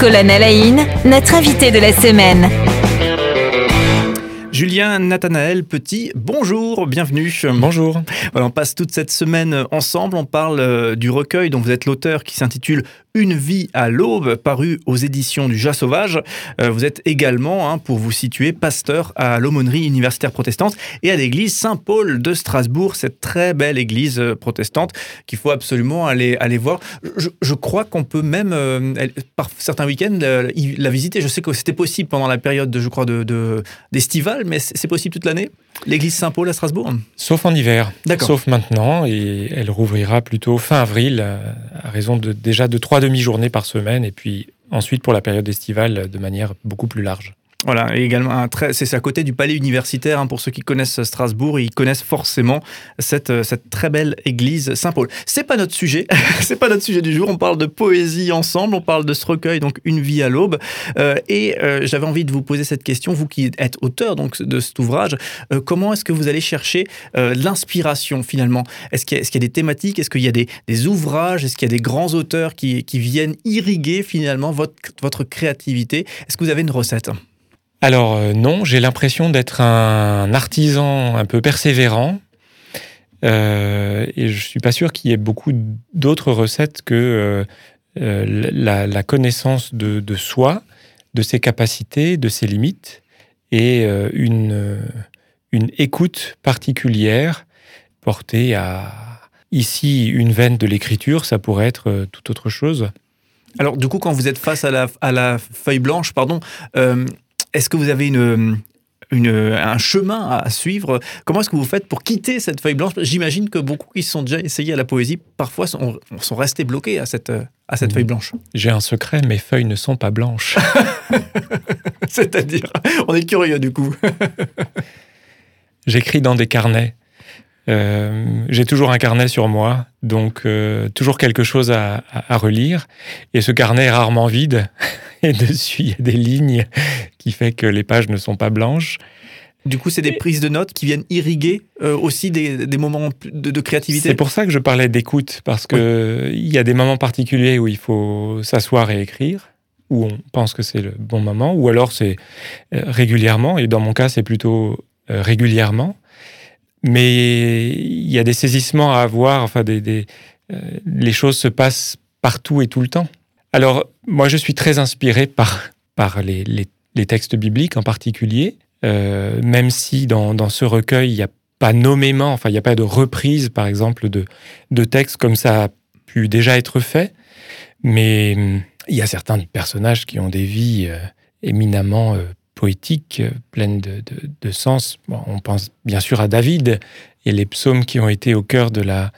Colonne Alain, notre invité de la semaine. Julien Nathanaël Petit, bonjour, bienvenue. Bonjour. on passe toute cette semaine ensemble, on parle euh, du recueil dont vous êtes l'auteur qui s'intitule Une vie à l'aube, paru aux éditions du Jas Sauvage. Euh, vous êtes également, hein, pour vous situer, pasteur à l'aumônerie universitaire protestante et à l'église Saint-Paul de Strasbourg, cette très belle église euh, protestante qu'il faut absolument aller, aller voir. Je, crois qu'on peut même, par certains week-ends, la, visiter. Je sais que c'était possible pendant la période, de, je crois, d'estival, de, mais c'est possible toute l'année L'église Saint-Paul à Strasbourg? Sauf en hiver. Sauf maintenant. Et elle rouvrira plutôt fin avril, euh, à raison de, déjà de trois demi-journées par semaine. Et puis ensuite pour la période estivale de manière beaucoup plus large. Voilà, et également c'est à côté du palais universitaire. Hein, pour ceux qui connaissent Strasbourg, ils connaissent forcément cette, euh, très belle église Saint-Paul. C'est pas notre sujet, c'est pas notre sujet du jour. On parle de poésie ensemble, on parle de ce recueil, donc Une vie à l'aube. Euh, et euh, j'avais envie de vous poser cette question, vous qui êtes auteur donc de cet ouvrage, comment est-ce que vous allez chercher l'inspiration finalement? Est-ce qu'il y, a des thématiques? Est-ce qu'il y a des, ouvrages? Est-ce qu'il y a des grands auteurs qui, viennent irriguer finalement votre créativité? Est-ce que vous avez une recette? Alors euh, non, j'ai l'impression d'être un artisan un peu persévérant. Euh, et je suis pas sûr qu'il y ait beaucoup d'autres recettes que euh, la, connaissance de, soi, de ses capacités, de ses limites, et une, une écoute particulière portée à ici une veine de l'écriture, ça pourrait être tout autre chose. Alors du coup, quand vous êtes face à la, à la feuille blanche, pardon, est-ce que vous avez une, un chemin à suivre? Comment est-ce que vous faites pour quitter cette feuille blanche? J'imagine que beaucoup qui se sont déjà essayés à la poésie, parfois sont, sont restés bloqués à cette, à cette feuille blanche. J'ai un secret, mes feuilles ne sont pas blanches. C'est-à-dire, on est curieux du coup. J'écris dans des carnets. Euh, j'ai toujours un carnet sur moi, donc euh, toujours quelque chose à, relire. Et ce carnet est rarement vide. Et dessus, il y a des lignes qui fait que les pages ne sont pas blanches. Du coup, c'est des prises de notes qui viennent irriguer euh, aussi des, moments de, créativité. C'est pour ça que je parlais d'écoute, parce que il y a des moments particuliers où il faut s'asseoir et écrire, où on pense que c'est le bon moment, ou alors c'est régulièrement. Et dans mon cas, c'est plutôt régulièrement mais il y a des saisissements à avoir. Enfin, des, euh, les choses se passent partout et tout le temps. Alors, moi, je suis très inspiré par, par les, les, textes bibliques en particulier, euh, même si dans, dans, ce recueil, il n'y a pas nommément, enfin, il n'y a pas de reprise, par exemple, de, de textes comme ça a pu déjà être fait, mais il y a certains personnages qui ont des vies euh, éminemment euh, pleine de, sens. on pense bien sûr à David et les psaumes qui ont été au cœur de la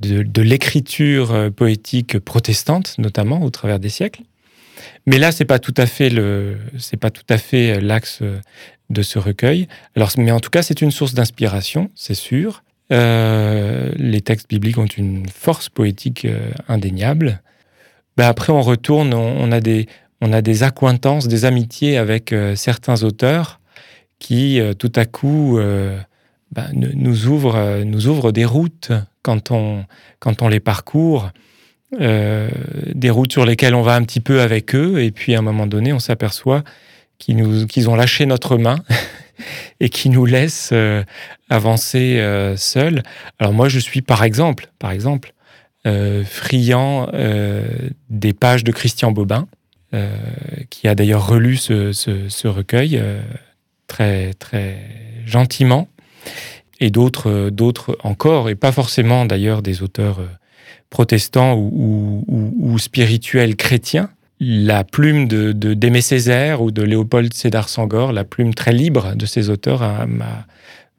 de, l'écriture euh, poétique protestante, notamment au travers des siècles. Mais là, c'est pas pas tout à fait euh, l'axe de ce recueil. Alors, mais en tout cas, c'est une source d'inspiration, c'est sûr. les textes bibliques ont une force poétique indéniable. Ben après, on retourne, on, a des, on a des accointances, des amitiés avec euh, certains auteurs qui, euh, tout à coup, euh, ben, nous, ouvrent, nous ouvrent des routes quand on, quand on les parcourt, des routes sur lesquelles on va un petit peu avec eux, et puis à un moment donné, on s'aperçoit qu'ils, qu'ils ont lâché notre main et qui nous laissent avancer seuls. Alors moi, je suis, par exemple, par exemple, friand des pages de Christian Bobin. Euh, qui a d'ailleurs relu ce, recueil euh, très, très gentiment, et d'autres, d'autres encore, et pas forcément d'ailleurs des auteurs euh, protestants ou, spirituels chrétiens. La plume de, d'Aimé Césaire ou de Léopold Sédar Sangor, la plume très libre de ces auteurs,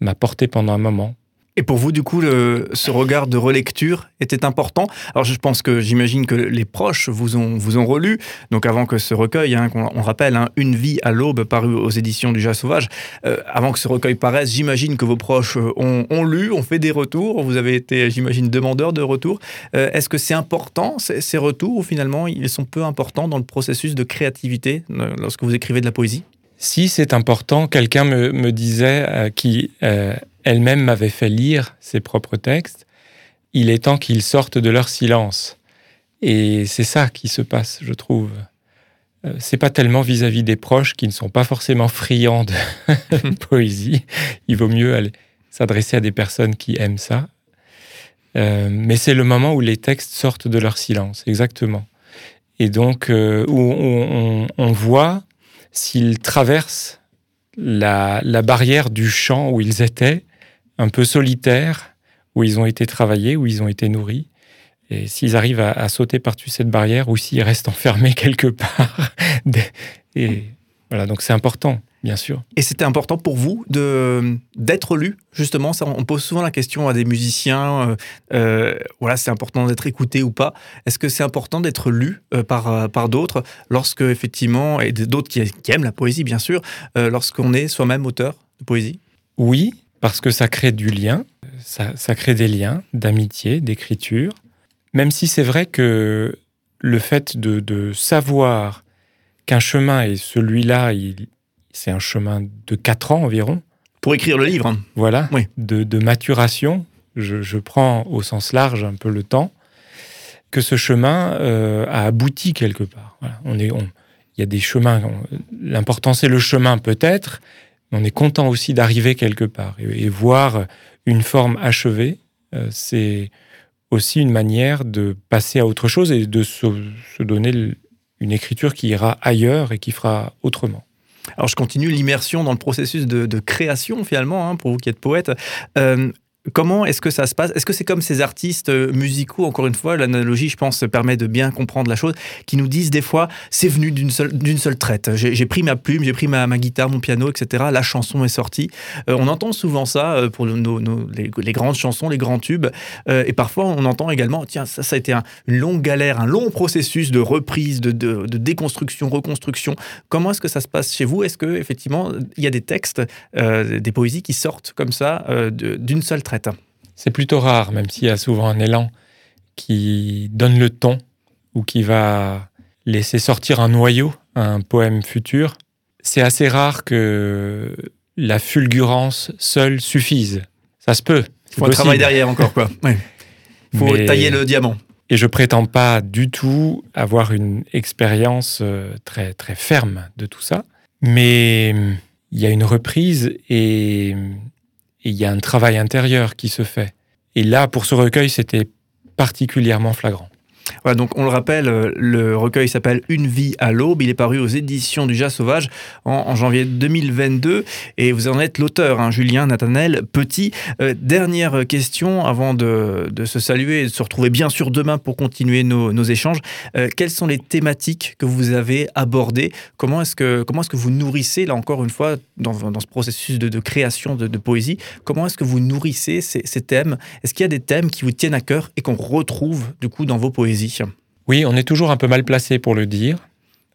m'a porté pendant un moment. Et pour vous, du coup, ce regard de relecture était important? Alors, je pense que j'imagine que les proches vous ont, vous ont relu. Donc, avant que ce recueil, hein, on, rappelle, hein, Une vie à l'aube, paru aux éditions du Jas Sauvage, euh, avant que ce recueil paraisse, j'imagine que vos proches euh, ont, lu, ont fait des retours. Vous avez été, j'imagine, demandeur de retours. Euh, est-ce que c'est important, ces, retours, ou finalement, ils sont peu importants dans le processus de créativité lorsque vous écrivez de la poésie? Si c'est important, quelqu'un me, me, disait qui elle-même m'avait fait lire ses propres textes, il est temps qu'ils sortent de leur silence. Et c'est ça qui se passe, je trouve. euh, c'est pas tellement vis-à-vis des proches qui ne sont pas forcément friands de poésie. Il vaut mieux s'adresser à des personnes qui aiment ça. Euh, mais c'est le moment où les textes sortent de leur silence, exactement. Et donc, euh, où on, voit s'ils traversent la, barrière du champ où ils étaient, un peu solitaires, où ils ont été travaillés, où ils ont été nourris, et s'ils arrivent à, sauter par-dessus cette barrière ou s'ils restent enfermés quelque part. et voilà, donc c'est important, bien sûr. Et c'était important pour vous de d'être lu, justement? Ça, on pose souvent la question à des musiciens. Euh, euh, voilà, c'est important d'être écouté ou pas. Est-ce que c'est important d'être lu euh, par par d'autres lorsque effectivement et d'autres qui, aiment la poésie, bien sûr, lorsqu'on est soi-même auteur de poésie? Oui, parce que ça crée du lien, ça, ça crée des liens d'amitié, d'écriture. Même si c'est vrai que le fait de, savoir qu'un chemin est celui-là, c'est un chemin de 4 ans environ. Pour écrire le livre. Voilà, de, maturation. Je, prends au sens large un peu le temps que ce chemin euh, a abouti quelque part. On est, il y a des chemins. L'important c'est le chemin peut-être. On est content aussi d'arriver quelque part et, voir une forme achevée. Euh, c'est aussi une manière de passer à autre chose et de se, donner une écriture qui ira ailleurs et qui fera autrement. Alors je continue l'immersion dans le processus de, création finalement, hein, pour vous qui êtes poète. Euh, Comment est-ce que ça se passe? Est-ce que c'est comme ces artistes euh, musicaux, encore une fois, l'analogie, je pense, permet de bien comprendre la chose, qui nous disent des fois, c'est venu d'une seule, d'une seule traite. J'ai pris ma plume, j'ai pris ma, guitare, mon piano, etc. La chanson est sortie. Euh, on entend souvent ça euh, pour nos, les, grandes chansons, les grands tubes. et parfois, on entend également, tiens, ça, a été une longue galère, un long processus de reprise, de, de déconstruction, reconstruction. Comment est-ce que ça se passe chez vous? Est-ce que effectivement, il y a des textes, des poésies qui sortent comme ça d'une seule traite? C'est plutôt rare, même s'il y a souvent un élan qui donne le ton ou qui va laisser sortir un noyau, un poème futur. C'est assez rare que la fulgurance seule suffise. Ça se peut. Il faut un travail derrière encore, quoi. Il faut tailler le diamant. Et je prétends pas du tout avoir une expérience euh, très, très ferme de tout ça. Mais il y a une reprise et il y a un travail intérieur qui se fait. Et là, pour ce recueil, c'était particulièrement flagrant. Donc on le rappelle, euh, le recueil s'appelle Une vie à l'aube. Il est paru aux éditions du Jas Sauvage en, janvier 2022 et vous en êtes l'auteur, hein, Julien Nathanel Petit. Euh, dernière question avant de, se saluer et de se retrouver bien sûr demain pour continuer nos, échanges. Euh, quelles sont les thématiques que vous avez abordées? Comment est-ce que, est-ce que vous nourrissez, là encore une fois, dans, ce processus de, création de, poésie, comment est-ce que vous nourrissez ces thèmes? Est-ce qu'il y a des thèmes qui vous tiennent à cœur et qu'on retrouve du coup dans vos poésies? Oui, on est toujours un peu mal placé pour le dire,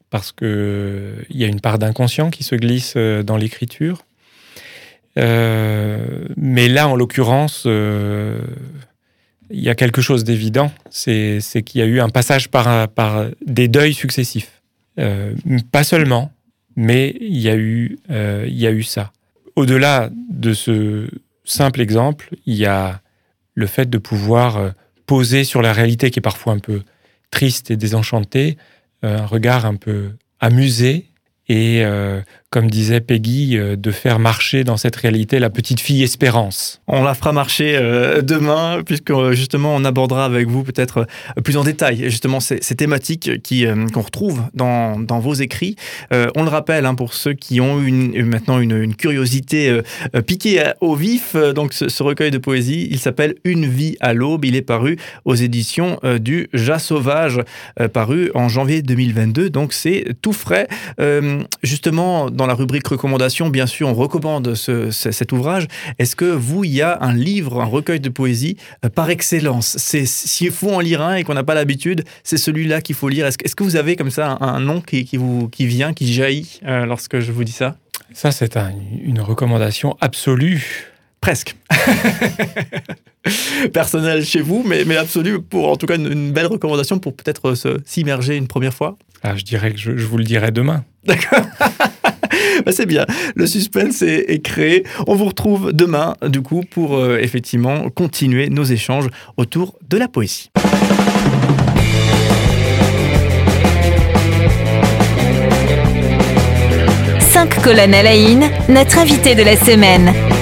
parce qu'il y a une part d'inconscient qui se glisse euh, dans l'écriture. Euh, mais là, en l'occurrence, euh, il y a quelque chose d'évident, c'est qu'il y a eu un passage par, des deuils successifs. pas seulement, mais il y a eu ça. Au-delà de ce simple exemple, il y a le fait de pouvoir poser sur la réalité qui est parfois un peu triste et désenchantée, euh, un regard un peu amusé et, euh, comme disait Peggy, euh, de faire marcher dans cette réalité la petite fille Espérance. On la fera marcher demain, puisque justement on abordera avec vous peut-être plus en détail justement ces, thématiques qui, qu'on retrouve dans, dans, vos écrits. on le rappelle hein, pour ceux qui ont une, maintenant une, curiosité piquée au vif, donc ce, recueil de poésie, il s'appelle Une vie à l'aube. Il est paru aux éditions du Jas Sauvage, paru en janvier 2022, donc c'est tout frais. justement, dans la rubrique recommandation, bien sûr, on recommande cet ouvrage. Est-ce que vous, il y a un livre, un recueil de poésie euh, par excellence? C'est s'il faut en lire un et qu'on n'a pas l'habitude, c'est celui-là qu'il faut lire. Est-ce que vous avez comme ça un, nom qui, vous qui vient, qui jaillit euh, lorsque je vous dis ça? Ça, c'est une recommandation absolue. Presque. Personnel chez vous, mais, mais absolue pour en tout cas une, belle recommandation pour peut-être s'immerger une première fois. Ah, je dirais que je, je vous le dirai demain. D'accord. Bah, c'est bien. Le suspense est, créé. On vous retrouve demain, du coup, pour euh, effectivement continuer nos échanges autour de la poésie. Cinq colonnes à la in, notre invité de la semaine.